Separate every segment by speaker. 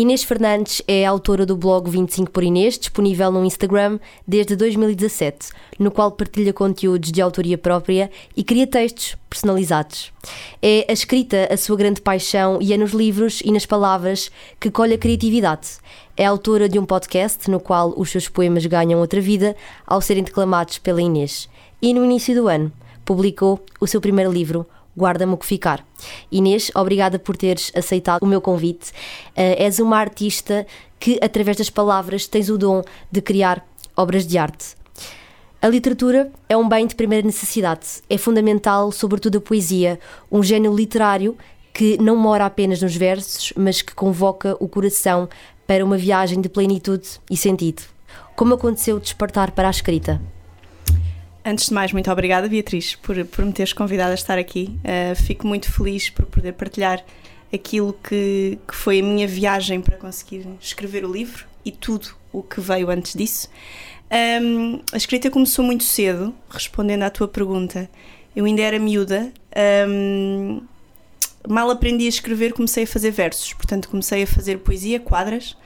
Speaker 1: Inês Fernandes é autora do blog 25 por Inês, disponível no Instagram desde 2017, no qual partilha conteúdos de autoria própria e cria textos personalizados. É a escrita a sua grande paixão e é nos livros e nas palavras que colhe a criatividade. É autora de um podcast no qual os seus poemas ganham outra vida ao serem declamados pela Inês. E no início do ano publicou o seu primeiro livro, Guarda-me o que ficar. Inês, obrigada por teres aceitado o meu convite. Uh, és uma artista que, através das palavras, tens o dom de criar obras de arte. A literatura é um bem de primeira necessidade. É fundamental, sobretudo, a poesia, um gênio literário que não mora apenas nos versos, mas que convoca o coração para uma viagem de plenitude e sentido. Como aconteceu despertar para a escrita?
Speaker 2: Antes de mais, muito obrigada, Beatriz, por, por me teres convidado a estar aqui. Uh, fico muito feliz por poder partilhar aquilo que, que foi a minha viagem para conseguir escrever o livro e tudo o que veio antes disso. Um, a escrita começou muito cedo, respondendo à tua pergunta. Eu ainda era miúda, um, mal aprendi a escrever, comecei a fazer versos, portanto, comecei a fazer poesia, quadras,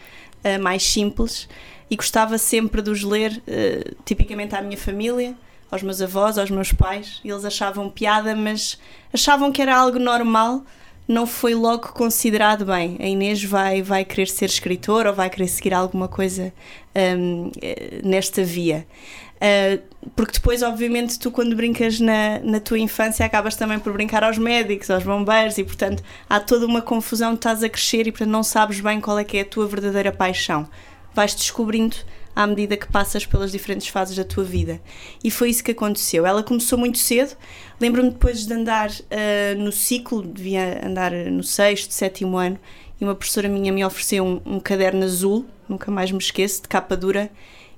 Speaker 2: uh, mais simples, e gostava sempre de os ler, uh, tipicamente à minha família aos meus avós, aos meus pais, e eles achavam piada, mas achavam que era algo normal, não foi logo considerado bem. A Inês vai, vai querer ser escritora ou vai querer seguir alguma coisa um, eh, nesta via. Uh, porque depois, obviamente, tu quando brincas na, na tua infância acabas também por brincar aos médicos, aos bombeiros e, portanto, há toda uma confusão, estás a crescer e, portanto, não sabes bem qual é que é a tua verdadeira paixão. Vais descobrindo à medida que passas pelas diferentes fases da tua vida. E foi isso que aconteceu. Ela começou muito cedo. Lembro-me depois de andar uh, no ciclo, devia andar no sexto, sétimo ano, e uma professora minha me ofereceu um, um caderno azul, nunca mais me esqueço, de capa dura,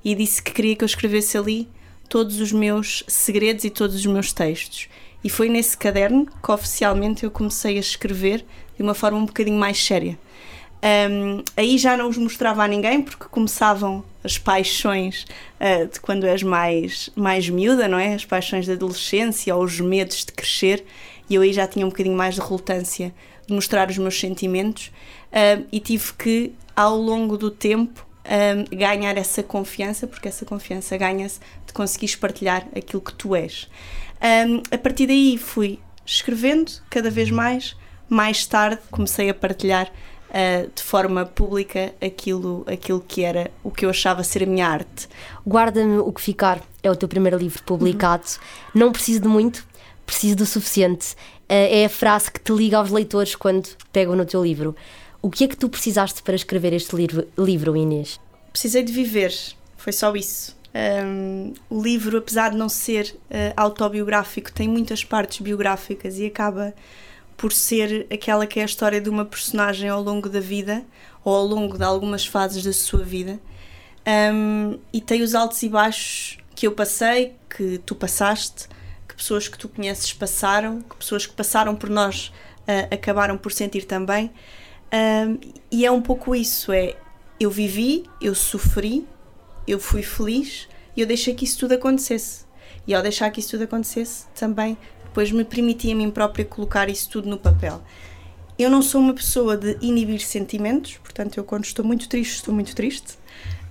Speaker 2: e disse que queria que eu escrevesse ali todos os meus segredos e todos os meus textos. E foi nesse caderno que oficialmente eu comecei a escrever de uma forma um bocadinho mais séria. Um, aí já não os mostrava a ninguém porque começavam as paixões uh, de quando és mais, mais miúda, não é? As paixões da adolescência ou os medos de crescer, e eu aí já tinha um bocadinho mais de relutância de mostrar os meus sentimentos uh, e tive que, ao longo do tempo, ganhar essa confiança, porque essa confiança ganha-se de conseguires partilhar aquilo que tu és. Um, a partir daí fui escrevendo cada vez mais, mais tarde comecei a partilhar uh, de forma pública aquilo, aquilo que era o que eu achava ser a minha arte.
Speaker 1: Guarda-me o que ficar é o teu primeiro livro publicado. Uhum. Não preciso de muito, preciso do suficiente. Uh, é a frase que te liga aos leitores quando pegam no teu livro. O que é que tu precisaste para escrever este livro, livro Inês?
Speaker 2: Precisei de viver, foi só isso. Um, o livro, apesar de não ser uh, autobiográfico, tem muitas partes biográficas e acaba por ser aquela que é a história de uma personagem ao longo da vida ou ao longo de algumas fases da sua vida. Um, e tem os altos e baixos que eu passei, que tu passaste, que pessoas que tu conheces passaram, que pessoas que passaram por nós uh, acabaram por sentir também. Um, e é um pouco isso, é eu vivi, eu sofri, eu fui feliz e eu deixei que isso tudo acontecesse. E ao deixar que isso tudo acontecesse também depois me permiti a mim própria colocar isso tudo no papel. Eu não sou uma pessoa de inibir sentimentos, portanto, eu quando estou muito triste, estou muito triste.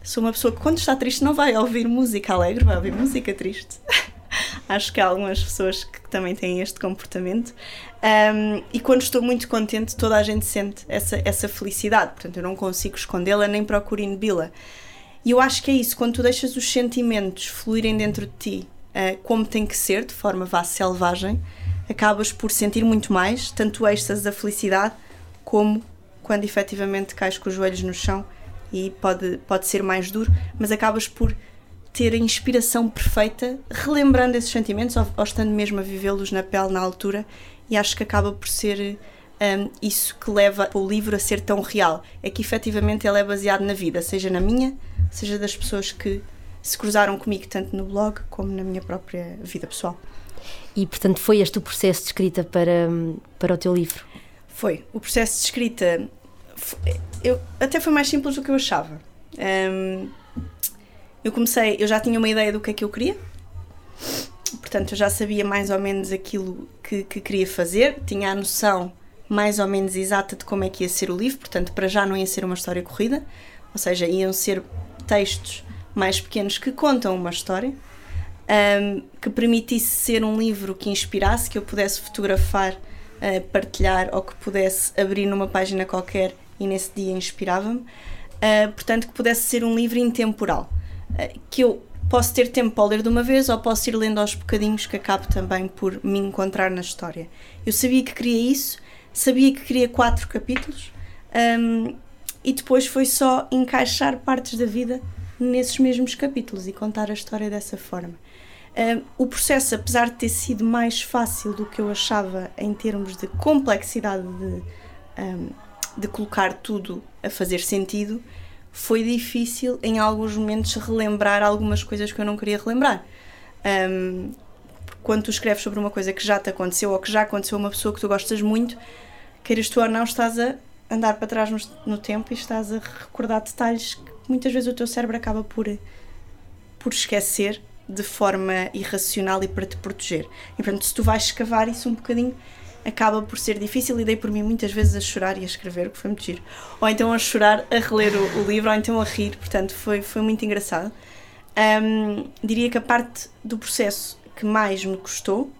Speaker 2: Sou uma pessoa que quando está triste não vai ouvir música alegre, vai ouvir música triste. Acho que há algumas pessoas que também têm este comportamento. Um, e quando estou muito contente, toda a gente sente essa, essa felicidade. Portanto, eu não consigo escondê-la nem procuro inibi-la. E eu acho que é isso, quando tu deixas os sentimentos fluírem dentro de ti uh, como tem que ser, de forma vá selvagem, acabas por sentir muito mais, tanto o êxtase da felicidade, como quando efetivamente cais com os joelhos no chão e pode, pode ser mais duro, mas acabas por ter a inspiração perfeita, relembrando esses sentimentos ou, ou estando mesmo a vivê-los na pele na altura, e acho que acaba por ser um, isso que leva o livro a ser tão real. É que efetivamente ele é baseado na vida, seja na minha, seja das pessoas que se cruzaram comigo tanto no blog como na minha própria vida pessoal.
Speaker 1: E, portanto, foi este o processo de escrita para, para o teu livro?
Speaker 2: Foi. O processo de escrita foi, eu, até foi mais simples do que eu achava. Um, eu comecei, eu já tinha uma ideia do que é que eu queria, portanto eu já sabia mais ou menos aquilo que, que queria fazer, tinha a noção mais ou menos exata de como é que ia ser o livro, portanto para já não ia ser uma história corrida, ou seja, iam ser textos mais pequenos que contam uma história, um, que permitisse ser um livro que inspirasse, que eu pudesse fotografar, uh, partilhar ou que pudesse abrir numa página qualquer e nesse dia inspirava-me. Uh, portanto, que pudesse ser um livro intemporal, uh, que eu posso ter tempo para ler de uma vez ou posso ir lendo aos bocadinhos que acabo também por me encontrar na história. Eu sabia que queria isso, sabia que queria quatro capítulos um, e depois foi só encaixar partes da vida nesses mesmos capítulos e contar a história dessa forma. O processo, apesar de ter sido mais fácil do que eu achava em termos de complexidade de, um, de colocar tudo a fazer sentido, foi difícil em alguns momentos relembrar algumas coisas que eu não queria relembrar. Um, quando tu escreves sobre uma coisa que já te aconteceu ou que já aconteceu a uma pessoa que tu gostas muito, queiras tu ou não, estás a andar para trás no, no tempo e estás a recordar detalhes que muitas vezes o teu cérebro acaba por, por esquecer de forma irracional e para te proteger. E portanto, se tu vais escavar isso um bocadinho, acaba por ser difícil e dei por mim muitas vezes a chorar e a escrever, o que foi muito giro. Ou então a chorar, a reler o, o livro, ou então a rir, portanto foi, foi muito engraçado. Um, diria que a parte do processo que mais me custou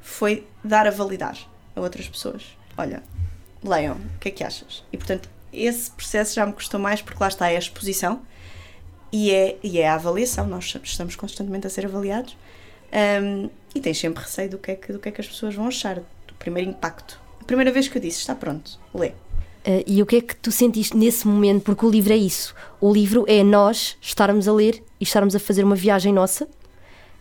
Speaker 2: foi dar a validar a outras pessoas. Olha, leiam, o que é que achas? E portanto, esse processo já me custou mais porque lá está é a exposição e é, e é a avaliação. Nós estamos constantemente a ser avaliados um, e tens sempre receio do que, é que, do que é que as pessoas vão achar primeiro impacto. A primeira vez que eu disse, está pronto, lê.
Speaker 1: Uh, e o que é que tu sentiste nesse momento? Porque o livro é isso. O livro é nós estarmos a ler e estarmos a fazer uma viagem nossa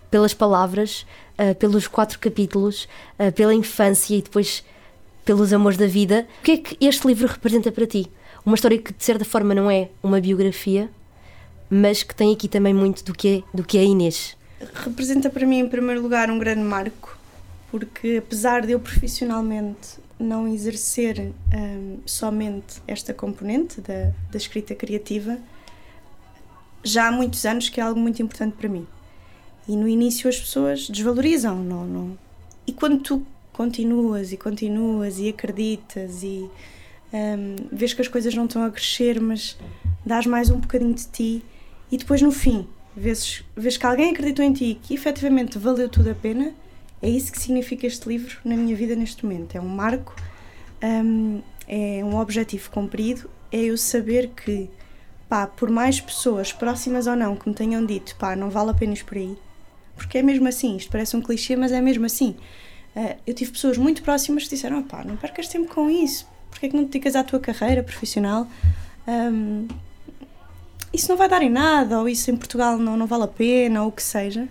Speaker 1: pelas palavras, uh, pelos quatro capítulos, uh, pela infância e depois pelos amores da vida. O que é que este livro representa para ti? Uma história que de certa forma não é uma biografia, mas que tem aqui também muito do que é, do que é Inês.
Speaker 2: Representa para mim, em primeiro lugar, um grande marco porque apesar de eu profissionalmente não exercer um, somente esta componente da, da escrita criativa, já há muitos anos que é algo muito importante para mim. E no início as pessoas desvalorizam, não, não. E quando tu continuas e continuas e acreditas e um, vês que as coisas não estão a crescer, mas dás mais um bocadinho de ti e depois no fim vês, vês que alguém acreditou em ti que efetivamente valeu tudo a pena é isso que significa este livro na minha vida neste momento. É um marco, um, é um objetivo cumprido, é eu saber que, pá, por mais pessoas próximas ou não que me tenham dito, pá, não vale a pena ir por aí, porque é mesmo assim, isto parece um clichê, mas é mesmo assim. Uh, eu tive pessoas muito próximas que disseram, pá, não percas tempo com isso, porque é que não te dedicas à tua carreira profissional? Um, isso não vai dar em nada, ou isso em Portugal não, não vale a pena, ou o que seja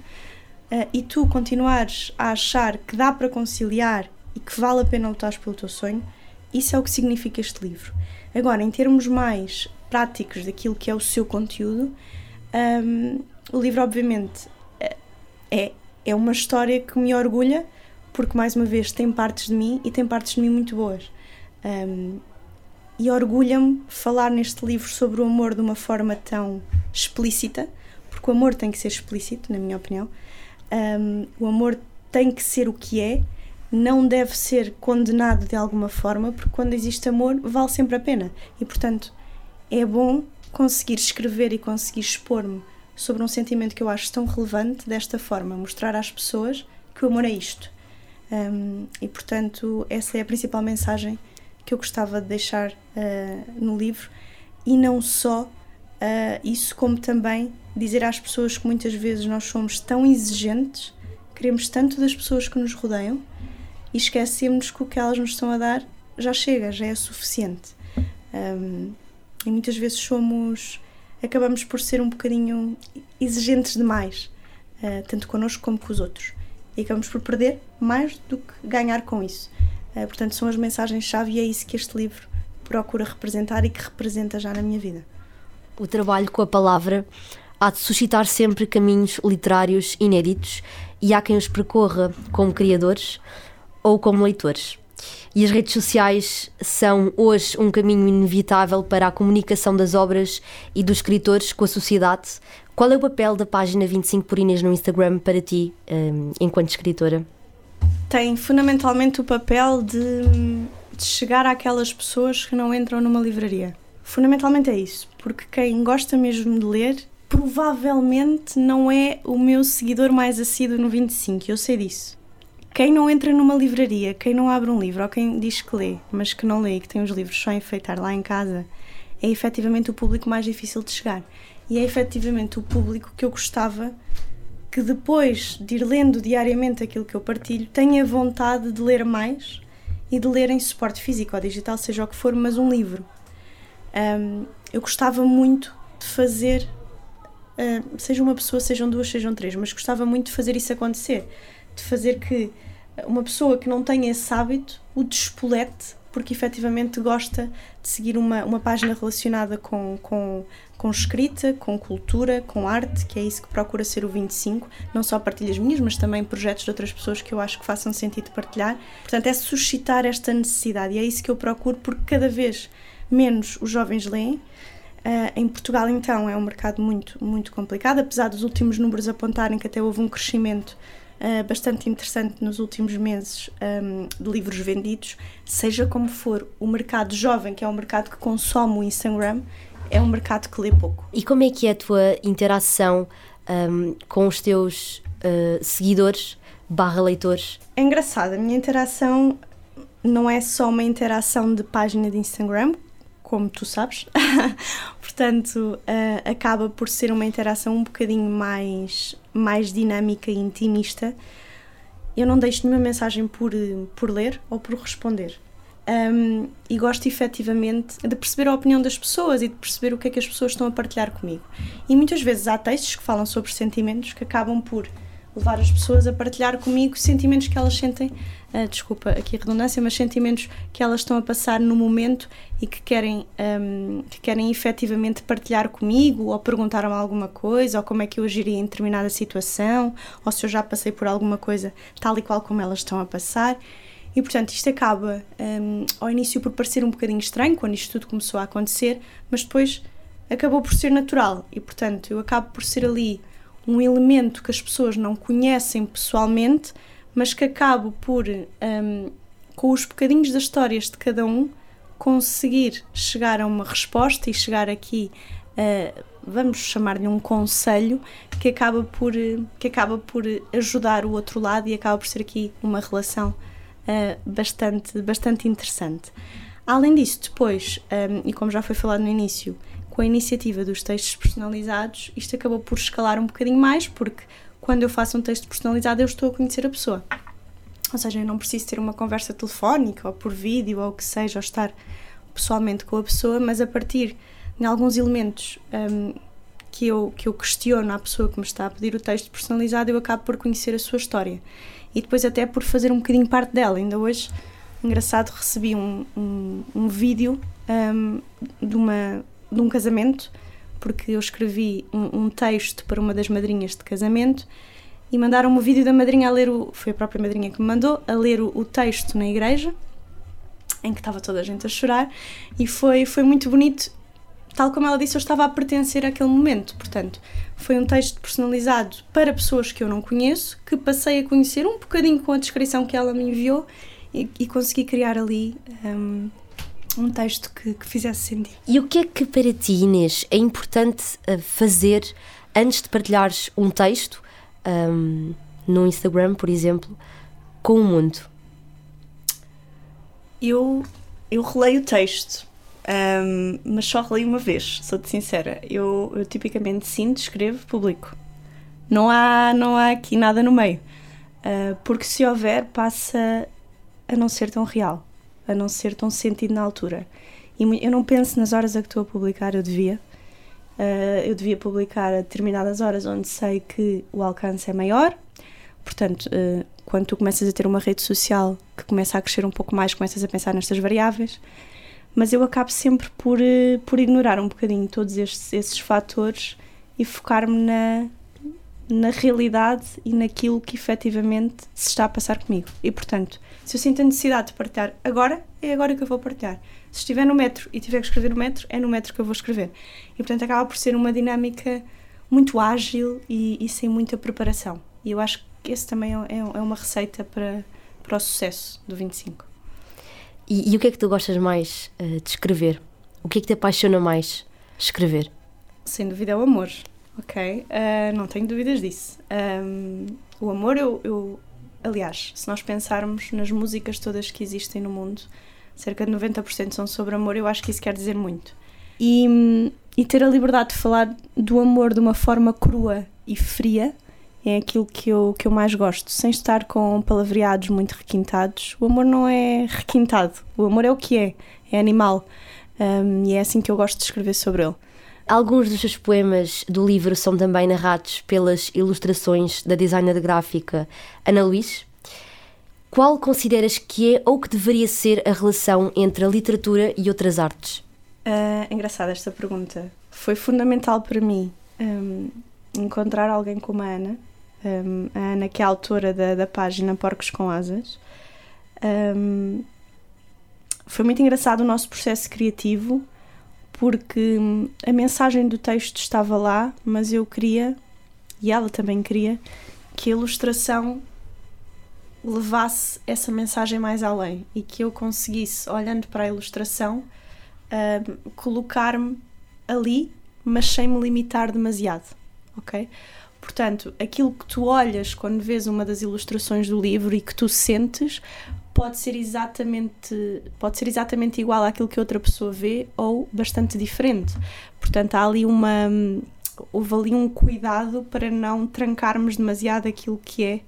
Speaker 2: uh, e tu continuares a achar que dá para conciliar e que vale a pena lutar pelo teu sonho, isso é o que significa este livro. Agora, em termos mais práticos daquilo que é o seu conteúdo, um, o livro, obviamente, eh, é, é uma história que me orgulha, porque, mais uma vez, tem partes de mim e tem partes de mim muito boas. Um, e orgulha-me falar neste livro sobre o amor de uma forma tão explícita, porque o amor tem que ser explícito, na minha opinião, um, o amor tem que ser o que é, não deve ser condenado de alguma forma, porque quando existe amor, vale sempre a pena. E portanto, é bom conseguir escrever e conseguir expor-me sobre um sentimento que eu acho tão relevante desta forma, mostrar às pessoas que o amor é isto. Um, e portanto, essa é a principal mensagem que eu gostava de deixar uh, no livro, e não só uh, isso, como também dizer às pessoas que muitas vezes nós somos tão exigentes, queremos tanto das pessoas que nos rodeiam e esquecemos que o que elas nos estão a dar já chega, já é suficiente. Um, e muitas vezes somos, acabamos por ser um bocadinho exigentes demais, uh, tanto connosco como com os outros. E acabamos por perder mais do que ganhar com isso. Uh, portanto, são as mensagens-chave e é isso que este livro procura representar e que representa já na minha vida.
Speaker 1: O trabalho com a palavra há de suscitar sempre caminhos literários inéditos e há quem os percorra como criadores ou como leitores. E as redes sociais são hoje um caminho inevitável para a comunicação das obras e dos escritores com a sociedade. Qual é o papel da página 25 por Inês no Instagram para ti, um, enquanto escritora?
Speaker 2: Tem fundamentalmente o papel de, de chegar àquelas pessoas que não entram numa livraria. Fundamentalmente é isso, porque quem gosta mesmo de ler provavelmente não é o meu seguidor mais assíduo no 25, eu sei disso. Quem não entra numa livraria, quem não abre um livro, ou quem diz que lê, mas que não lê e que tem os livros só a enfeitar lá em casa, é efetivamente o público mais difícil de chegar. E é efetivamente o público que eu gostava que depois de ir lendo diariamente aquilo que eu partilho, tenha vontade de ler mais e de ler em suporte físico ou digital, seja o que for, mas um livro. Um, eu gostava muito de fazer, uh, seja uma pessoa, sejam duas, sejam três, mas gostava muito de fazer isso acontecer, de fazer que uma pessoa que não tenha esse hábito o despolete porque efetivamente gosta de seguir uma, uma página relacionada com, com, com escrita, com cultura, com arte, que é isso que procura ser o 25, não só partilhas minhas, mas também projetos de outras pessoas que eu acho que façam sentido partilhar. Portanto, é suscitar esta necessidade e é isso que eu procuro, porque cada vez menos os jovens leem. Uh, em Portugal, então, é um mercado muito, muito complicado, apesar dos últimos números apontarem que até houve um crescimento uh, bastante interessante nos últimos meses um, de livros vendidos. Seja como for, o mercado jovem, que é o mercado que consome o Instagram, é um mercado que lê pouco.
Speaker 1: E como é que é a tua interação um, com os teus uh, seguidores barra leitores?
Speaker 2: É engraçado, a minha interação não é só uma interação de página de Instagram, como tu sabes. Portanto, uh, acaba por ser uma interação um bocadinho mais, mais dinâmica e intimista. Eu não deixo nenhuma mensagem por, por ler ou por responder. Um, e gosto efetivamente de perceber a opinião das pessoas e de perceber o que é que as pessoas estão a partilhar comigo. E muitas vezes há textos que falam sobre sentimentos que acabam por levar as pessoas a partilhar comigo sentimentos que elas sentem, uh, desculpa aqui a redundância, mas sentimentos que elas estão a passar no momento e que querem, um, que querem efetivamente partilhar comigo ou perguntar-me alguma coisa ou como é que eu agiria em determinada situação ou se eu já passei por alguma coisa tal e qual como elas estão a passar. E portanto, isto acaba um, ao início por parecer um bocadinho estranho quando isto tudo começou a acontecer, mas depois acabou por ser natural e portanto eu acabo por ser ali um elemento que as pessoas não conhecem pessoalmente, mas que acabo por, um, com os bocadinhos das histórias de cada um, conseguir chegar a uma resposta e chegar aqui a, vamos chamar-lhe um conselho, que acaba, por, que acaba por ajudar o outro lado e acaba por ser aqui uma relação uh, bastante, bastante interessante. Além disso, depois, um, e como já foi falado no início, com a iniciativa dos textos personalizados, isto acabou por escalar um bocadinho mais, porque quando eu faço um texto personalizado, eu estou a conhecer a pessoa. Ou seja, eu não preciso ter uma conversa telefónica ou por vídeo ou o que seja, ou estar pessoalmente com a pessoa, mas a partir de alguns elementos um, que, eu, que eu questiono à pessoa que me está a pedir o texto personalizado, eu acabo por conhecer a sua história. E depois, até por fazer um bocadinho parte dela. Ainda hoje, engraçado, recebi um, um, um vídeo um, de uma de um casamento, porque eu escrevi um, um texto para uma das madrinhas de casamento e mandaram-me o vídeo da madrinha a ler o. Foi a própria madrinha que me mandou, a ler o, o, texto na igreja, em que estava toda a gente a chorar, e foi, foi muito bonito. Tal como ela disse, eu estava a pertencer àquele momento. Portanto, foi um texto personalizado para pessoas que eu não conheço, que passei a conhecer um bocadinho com a descrição que ela me enviou e, e consegui criar ali um, um texto que, que fizesse sentido.
Speaker 1: E o que é que para ti, Inês, é importante eh, fazer antes de partilhares um texto um, no Instagram, por exemplo, com o mundo?
Speaker 2: Eu, eu releio o texto, um, mas só releio uma vez, sou-te sincera. Eu, eu tipicamente sinto, escrevo, publico. Não há, não há aqui nada no meio. Uh, porque se houver, passa a não ser tão real a não ser tão sentido na altura. E eu não penso nas horas a que estou a publicar, eu devia. Uh, eu devia publicar a determinadas horas onde sei que o alcance é maior. Portanto, uh, quando tu começas a ter uma rede social que começa a crescer um pouco mais, começas a pensar nestas variáveis. Mas eu acabo sempre por, uh, por ignorar um bocadinho todos estes, esses fatores e focar-me na, na realidade e naquilo que efetivamente se está a passar comigo. E portanto, se eu sinto a necessidade de partilhar agora, é agora que eu vou partilhar. Se estiver no metro e tiver que escrever no metro, é no metro que eu vou escrever. E portanto acaba por ser uma dinâmica muito ágil e, e sem muita preparação. E eu acho que esse também é, é uma receita para, para o sucesso do 25.
Speaker 1: E, e o que é que tu gostas mais uh, de escrever? O que é que te apaixona mais escrever?
Speaker 2: Sem dúvida é o amor, ok? Uh, não tenho dúvidas disso. Um, o amor, eu, eu, aliás, se nós pensarmos nas músicas todas que existem no mundo, cerca de 90% são sobre amor, eu acho que isso quer dizer muito. E, e ter a liberdade de falar do amor de uma forma crua e fria é aquilo que eu, que eu mais gosto, sem estar com palavreados muito requintados. O amor não é requintado, o amor é o que é, é animal. Um, e é assim que eu gosto de escrever sobre ele.
Speaker 1: Alguns dos seus poemas do livro são também narrados pelas ilustrações da designer gráfica Ana Luís. Qual consideras que é ou que deveria ser a relação entre a literatura e outras artes?
Speaker 2: Uh, engraçada esta pergunta. Foi fundamental para mim um, encontrar alguém como a Ana, um, a Ana que é a autora da, da página Porcos com Asas. Um, foi muito engraçado o nosso processo criativo porque a mensagem do texto estava lá, mas eu queria, e ela também queria, que a ilustração levasse essa mensagem mais além e que eu conseguisse, olhando para a ilustração, uh, colocar-me ali, mas sem me limitar demasiado, ok? Portanto, aquilo que tu olhas quando vês uma das ilustrações do livro e que tu sentes pode ser exatamente pode ser exatamente igual àquilo que outra pessoa vê ou bastante diferente. Portanto, há ali uma houve ali um cuidado para não trancarmos demasiado aquilo que é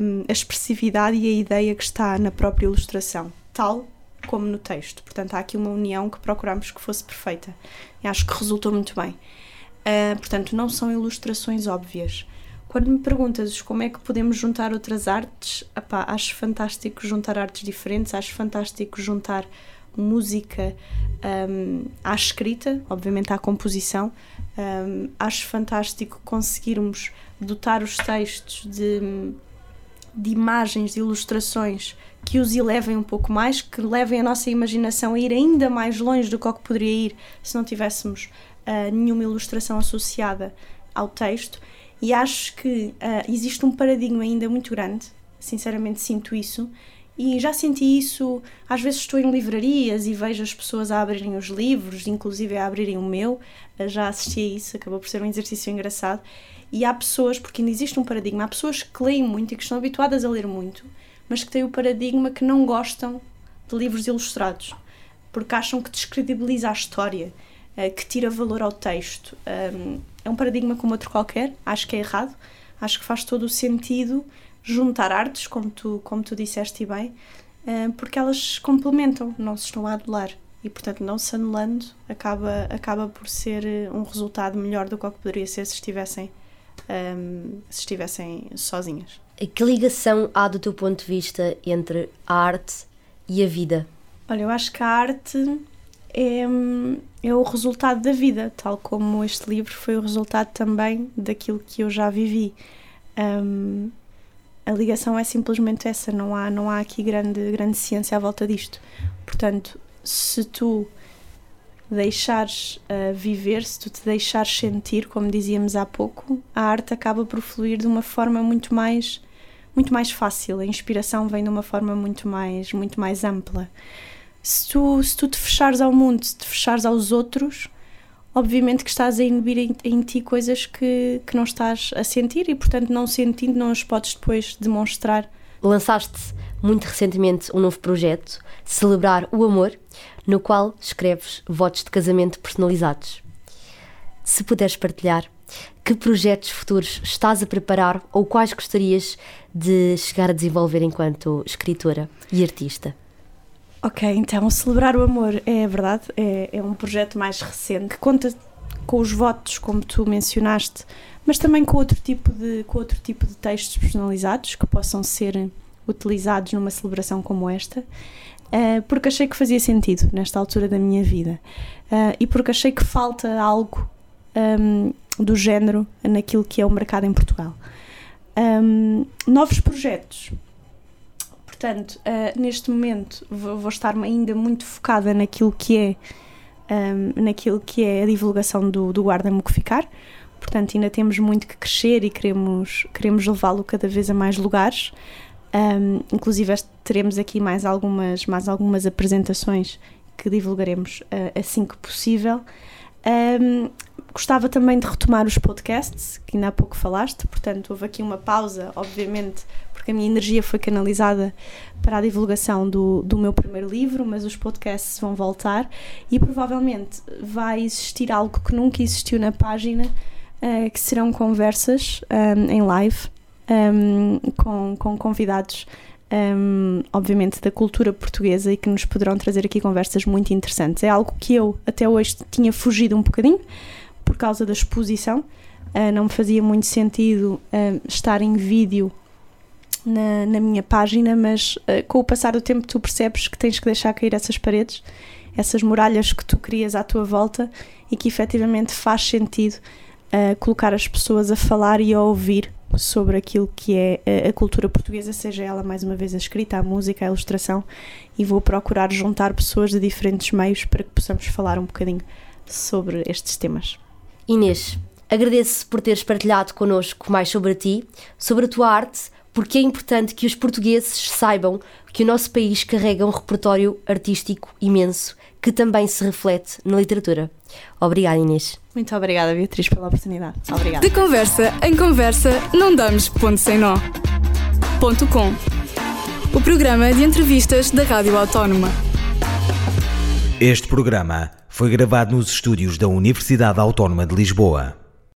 Speaker 2: um, a expressividade e a ideia que está na própria ilustração, tal como no texto. Portanto, há aqui uma união que procuramos que fosse perfeita. E acho que resultou muito bem. Uh, portanto, não são ilustrações óbvias. Quando me perguntas como é que podemos juntar outras artes, acho fantástico juntar artes diferentes, acho fantástico juntar música um, à escrita, obviamente à composição. Um, acho fantástico conseguirmos dotar os textos de, de imagens, de ilustrações que os elevem um pouco mais, que levem a nossa imaginação a ir ainda mais longe do que, que poderia ir se não tivéssemos uh, nenhuma ilustração associada ao texto e acho que uh, existe um paradigma ainda muito grande, sinceramente sinto isso, e já senti isso, às vezes estou em livrarias e vejo as pessoas a abrirem os livros, inclusive a abrirem o meu, uh, já assisti a isso, acabou por ser um exercício engraçado, e há pessoas, porque ainda existe um paradigma, há pessoas que leem muito e que estão habituadas a ler muito, mas que têm o paradigma que não gostam de livros ilustrados, porque acham que descredibiliza a história, uh, que tira valor ao texto. Um, é um paradigma como outro qualquer, acho que é errado, acho que faz todo o sentido juntar artes, como tu, como tu disseste bem, uh, porque elas complementam, não se estão a anular. E, portanto, não se anulando, acaba, acaba por ser eh, um resultado melhor do que o que poderia ser se estivessem, um, se estivessem sozinhas.
Speaker 1: Que ligação há, do teu ponto de vista, entre a arte e a vida?
Speaker 2: Olha, eu acho que a arte é, é o resultado da vida, tal como este livro foi o resultado também daquilo que eu já vivi. Um, a ligação é simplesmente essa, não há, não há aqui grande, grande ciência à volta disto. Portanto, se tu deixares uh, viver, se tu te deixares sentir, como dizíamos há pouco, a arte acaba por fluir de uma forma muito mais muito mais fácil, a inspiração vem de uma forma muito mais muito mais ampla se tu, se tu te fechares ao mundo, se te fechares aos outros, obviamente que estás a inibir em, em, ti coisas que, que não estás a sentir e, portanto, não sentindo, não as podes depois demonstrar.
Speaker 1: Lançaste muito recentemente um novo projeto, Celebrar o Amor, no qual escreves votos de casamento personalizados. Se puderes partilhar, que projetos futuros estás a preparar ou quais gostarias de chegar a desenvolver enquanto escritora e artista?
Speaker 2: Ok, então Celebrar o Amor é verdade, é, é um projeto mais recente que conta com os votos, como tu mencionaste, mas também com outro tipo de, com outro tipo de textos personalizados que possam ser utilizados numa celebração como esta, uh, porque achei que fazia sentido nesta altura da minha vida uh, e porque achei que falta algo um, do género naquilo que é o mercado em Portugal. Um, novos projetos. Portanto, uh, neste momento vou, vou estar ainda muito focada naquilo que é um, naquilo que é a divulgação do, do Guarda-me ficar. Portanto, ainda temos muito que crescer e queremos, queremos levá-lo cada vez a mais lugares. Um, inclusive teremos aqui mais algumas, mais algumas apresentações que divulgaremos uh, assim que possível. Um, gostava também de retomar os podcasts, que ainda há pouco falaste, portanto houve aqui uma pausa, obviamente, porque a minha energia foi canalizada para a divulgação do, do meu primeiro livro, mas os podcasts vão voltar e provavelmente vai existir algo que nunca existiu na página, uh, que serão conversas um, em live um, com, com convidados. Um, obviamente da cultura portuguesa e que nos poderão trazer aqui conversas muito interessantes. É algo que eu até hoje tinha fugido um bocadinho por causa da exposição, uh, não me fazia muito sentido uh, estar em vídeo na, na minha página, mas uh, com o passar do tempo tu percebes que tens que deixar cair essas paredes, essas muralhas que tu crias à tua volta e que efetivamente faz sentido colocar as pessoas a falar e a ouvir sobre aquilo que é a cultura portuguesa, seja ela mais uma vez a escrita, a música, a ilustração, e vou procurar juntar pessoas de diferentes meios para que possamos falar um bocadinho sobre estes temas.
Speaker 1: Inês, agradeço por teres partilhado connosco mais sobre ti, sobre a tua arte, porque é importante que os portugueses saibam que o nosso país carrega um repertório artístico imenso que também se reflete na literatura. Obrigada, Inês.
Speaker 2: Muito obrigada, Beatriz, pela oportunidade. Obrigada.
Speaker 3: De conversa em conversa, não damos ponto sem nó. Ponto com. O programa de entrevistas da Rádio Autónoma.
Speaker 4: Este programa foi gravado nos estúdios da Universidade Autónoma de Lisboa.